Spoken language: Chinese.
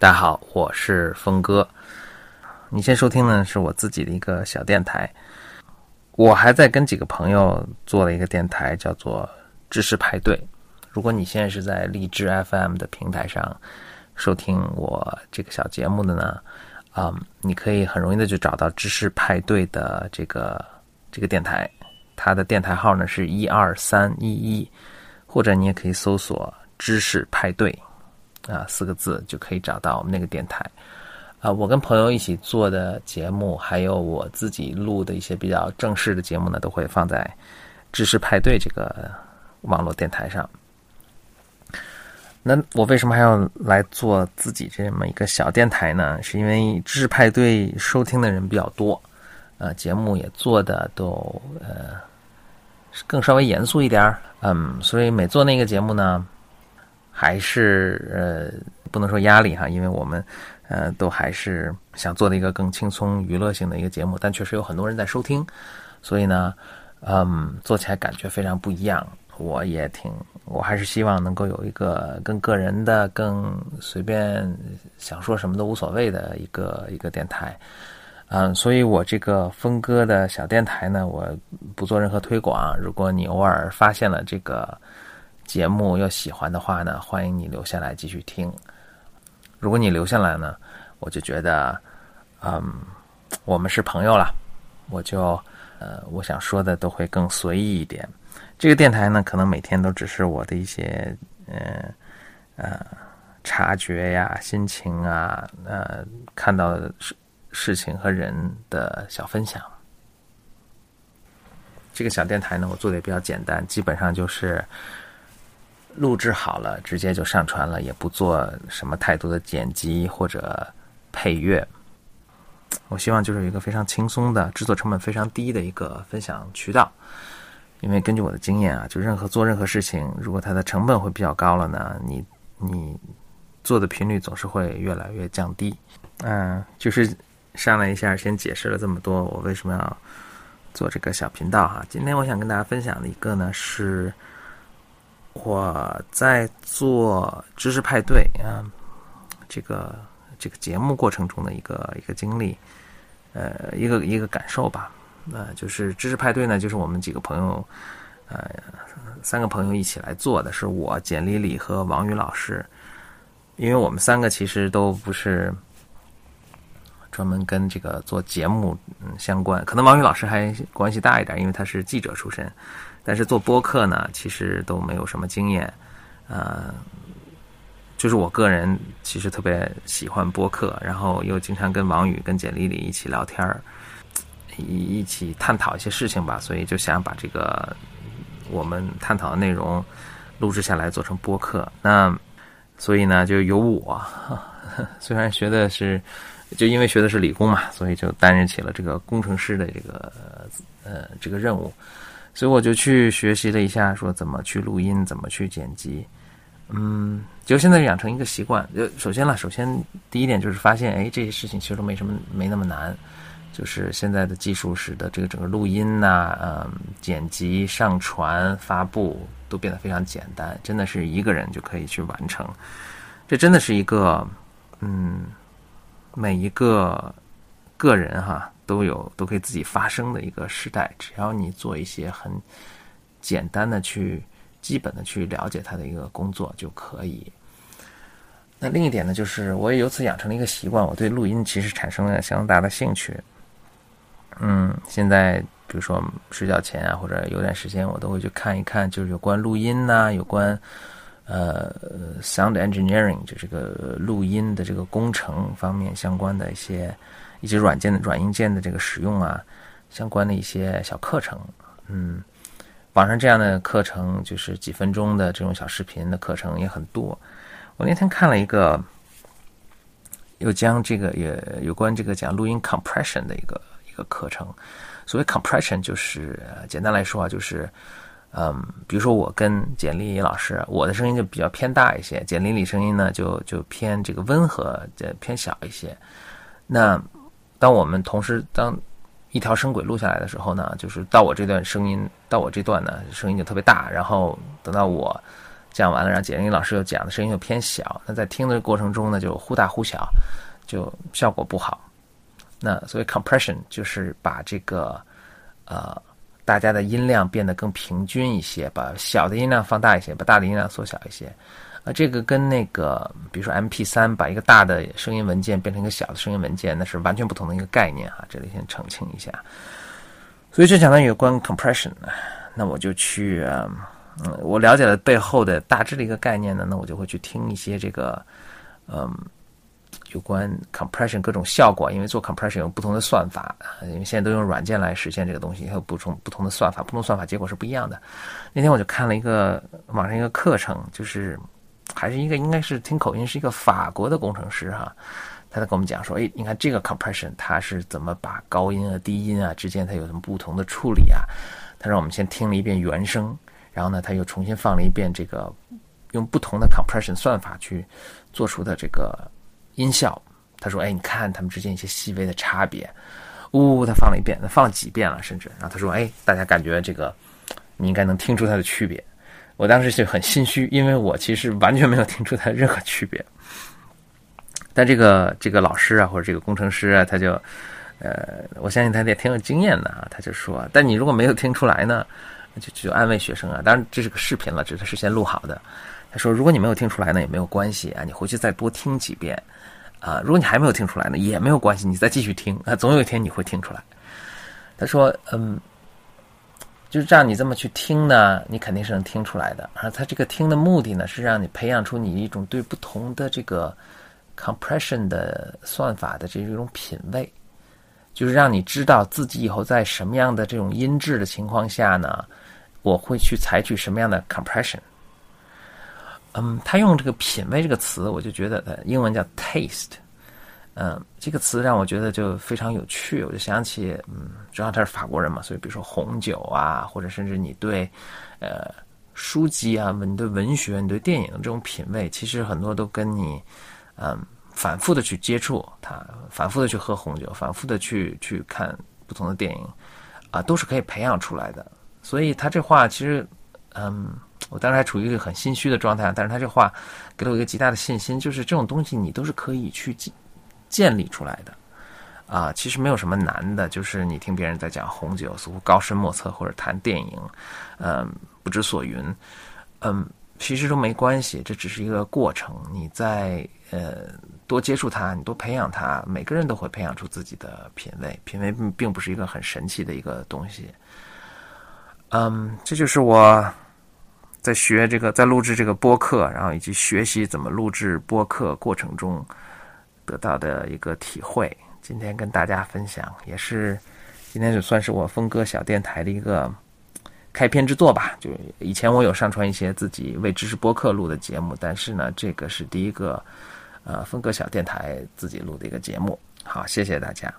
大家好，我是峰哥。你先收听呢，是我自己的一个小电台。我还在跟几个朋友做了一个电台，叫做知识派对。如果你现在是在荔枝 FM 的平台上收听我这个小节目的呢，啊，你可以很容易的就找到知识派对的这个这个电台。它的电台号呢是一二三一一，或者你也可以搜索“知识派对”啊四个字就可以找到我们那个电台。啊，我跟朋友一起做的节目，还有我自己录的一些比较正式的节目呢，都会放在“知识派对”这个网络电台上。那我为什么还要来做自己这么一个小电台呢？是因为“知识派对”收听的人比较多，呃，节目也做的都呃更稍微严肃一点儿，嗯，所以每做那个节目呢，还是呃不能说压力哈，因为我们。呃，都还是想做的一个更轻松娱乐性的一个节目，但确实有很多人在收听，所以呢，嗯，做起来感觉非常不一样。我也挺，我还是希望能够有一个更个人的、更随便想说什么都无所谓的一个一个电台。嗯，所以我这个峰哥的小电台呢，我不做任何推广。如果你偶尔发现了这个节目又喜欢的话呢，欢迎你留下来继续听。如果你留下来呢，我就觉得，嗯，我们是朋友了，我就，呃，我想说的都会更随意一点。这个电台呢，可能每天都只是我的一些，呃，呃，察觉呀、心情啊，呃，看到事事情和人的小分享。这个小电台呢，我做的也比较简单，基本上就是。录制好了，直接就上传了，也不做什么太多的剪辑或者配乐。我希望就是一个非常轻松的、制作成本非常低的一个分享渠道。因为根据我的经验啊，就任何做任何事情，如果它的成本会比较高了呢，你你做的频率总是会越来越降低。嗯，就是上来一下，先解释了这么多，我为什么要做这个小频道哈。今天我想跟大家分享的一个呢是。我在做知识派对啊，这个这个节目过程中的一个一个经历，呃，一个一个感受吧。呃，就是知识派对呢，就是我们几个朋友，呃，三个朋友一起来做的，是我简丽丽和王宇老师。因为我们三个其实都不是专门跟这个做节目嗯相关，可能王宇老师还关系大一点，因为他是记者出身。但是做播客呢，其实都没有什么经验，呃，就是我个人其实特别喜欢播客，然后又经常跟王宇、跟简丽丽一起聊天儿，一一起探讨一些事情吧，所以就想把这个我们探讨的内容录制下来做成播客。那所以呢，就由我，虽然学的是，就因为学的是理工嘛，所以就担任起了这个工程师的这个呃这个任务。所以我就去学习了一下，说怎么去录音，怎么去剪辑。嗯，就现在养成一个习惯。就首先了，首先第一点就是发现，哎，这些事情其实都没什么，没那么难。就是现在的技术使得这个整个录音呐，嗯，剪辑、上传、发布都变得非常简单，真的是一个人就可以去完成。这真的是一个，嗯，每一个个人哈。都有都可以自己发声的一个时代，只要你做一些很简单的去基本的去了解他的一个工作就可以。那另一点呢，就是我也由此养成了一个习惯，我对录音其实产生了相当大的兴趣。嗯，现在比如说睡觉前啊，或者有点时间，我都会去看一看，就是有关录音呐，有关呃 sound engineering 就这个录音的这个工程方面相关的一些。以及软件的软硬件的这个使用啊，相关的一些小课程，嗯，网上这样的课程就是几分钟的这种小视频的课程也很多。我那天看了一个，又将这个也有关这个讲录音 compression 的一个一个课程。所谓 compression 就是简单来说啊，就是嗯，比如说我跟简丽老师，我的声音就比较偏大一些，简丽丽声音呢就就偏这个温和，偏小一些。那当我们同时当一条声轨录下来的时候呢，就是到我这段声音，到我这段呢声音就特别大，然后等到我讲完了，然后简历老师又讲的声音又偏小，那在听的过程中呢，就忽大忽小，就效果不好。那所以 compression 就是把这个呃大家的音量变得更平均一些，把小的音量放大一些，把大的音量缩小一些。啊，这个跟那个比如说 M P 三把一个大的声音文件变成一个小的声音文件，那是完全不同的一个概念哈。这里先澄清一下。所以这讲到有关 compression，那我就去嗯，我了解了背后的大致的一个概念呢，那我就会去听一些这个嗯。有关 compression 各种效果，因为做 compression 有不同的算法，因为现在都用软件来实现这个东西，还有不同不同的算法，不同算法结果是不一样的。那天我就看了一个网上一个课程，就是还是一个应该是听口音是一个法国的工程师哈，他在跟我们讲说，哎，你看这个 compression 它是怎么把高音啊、低音啊之间它有什么不同的处理啊？他让我们先听了一遍原声，然后呢他又重新放了一遍这个用不同的 compression 算法去做出的这个。音效，他说：“哎，你看他们之间一些细微的差别。”呜，他放了一遍，他放了几遍了，甚至。然后他说：“哎，大家感觉这个，你应该能听出它的区别。”我当时就很心虚，因为我其实完全没有听出它任何区别。但这个这个老师啊，或者这个工程师啊，他就，呃，我相信他也挺有经验的啊。他就说：“但你如果没有听出来呢，就就安慰学生啊。当然这是个视频了，这是事先录好的。他说：如果你没有听出来呢，也没有关系啊，你回去再多听几遍。”啊，如果你还没有听出来呢，也没有关系，你再继续听啊，总有一天你会听出来。他说：“嗯，就是这样，你这么去听呢，你肯定是能听出来的。啊他这个听的目的呢，是让你培养出你一种对不同的这个 compression 的算法的这种品味，就是让你知道自己以后在什么样的这种音质的情况下呢，我会去采取什么样的 compression。”嗯，他用这个“品味”这个词，我就觉得，呃，英文叫 taste，嗯，这个词让我觉得就非常有趣。我就想起，嗯，主要他是法国人嘛，所以比如说红酒啊，或者甚至你对，呃，书籍啊，你对文学、你对电影这种品味，其实很多都跟你，嗯，反复的去接触它，反复的去喝红酒，反复的去去看不同的电影，啊，都是可以培养出来的。所以他这话其实，嗯。我当时还处于一个很心虚的状态，但是他这话给了我一个极大的信心，就是这种东西你都是可以去建建立出来的，啊，其实没有什么难的，就是你听别人在讲红酒，似乎高深莫测，或者谈电影，嗯，不知所云，嗯，其实都没关系，这只是一个过程，你在呃多接触它，你多培养它，每个人都会培养出自己的品味，品味并不是一个很神奇的一个东西，嗯，这就是我。在学这个，在录制这个播客，然后以及学习怎么录制播客过程中得到的一个体会，今天跟大家分享，也是今天就算是我峰哥小电台的一个开篇之作吧。就以前我有上传一些自己为知识播客录的节目，但是呢，这个是第一个呃峰哥小电台自己录的一个节目。好，谢谢大家。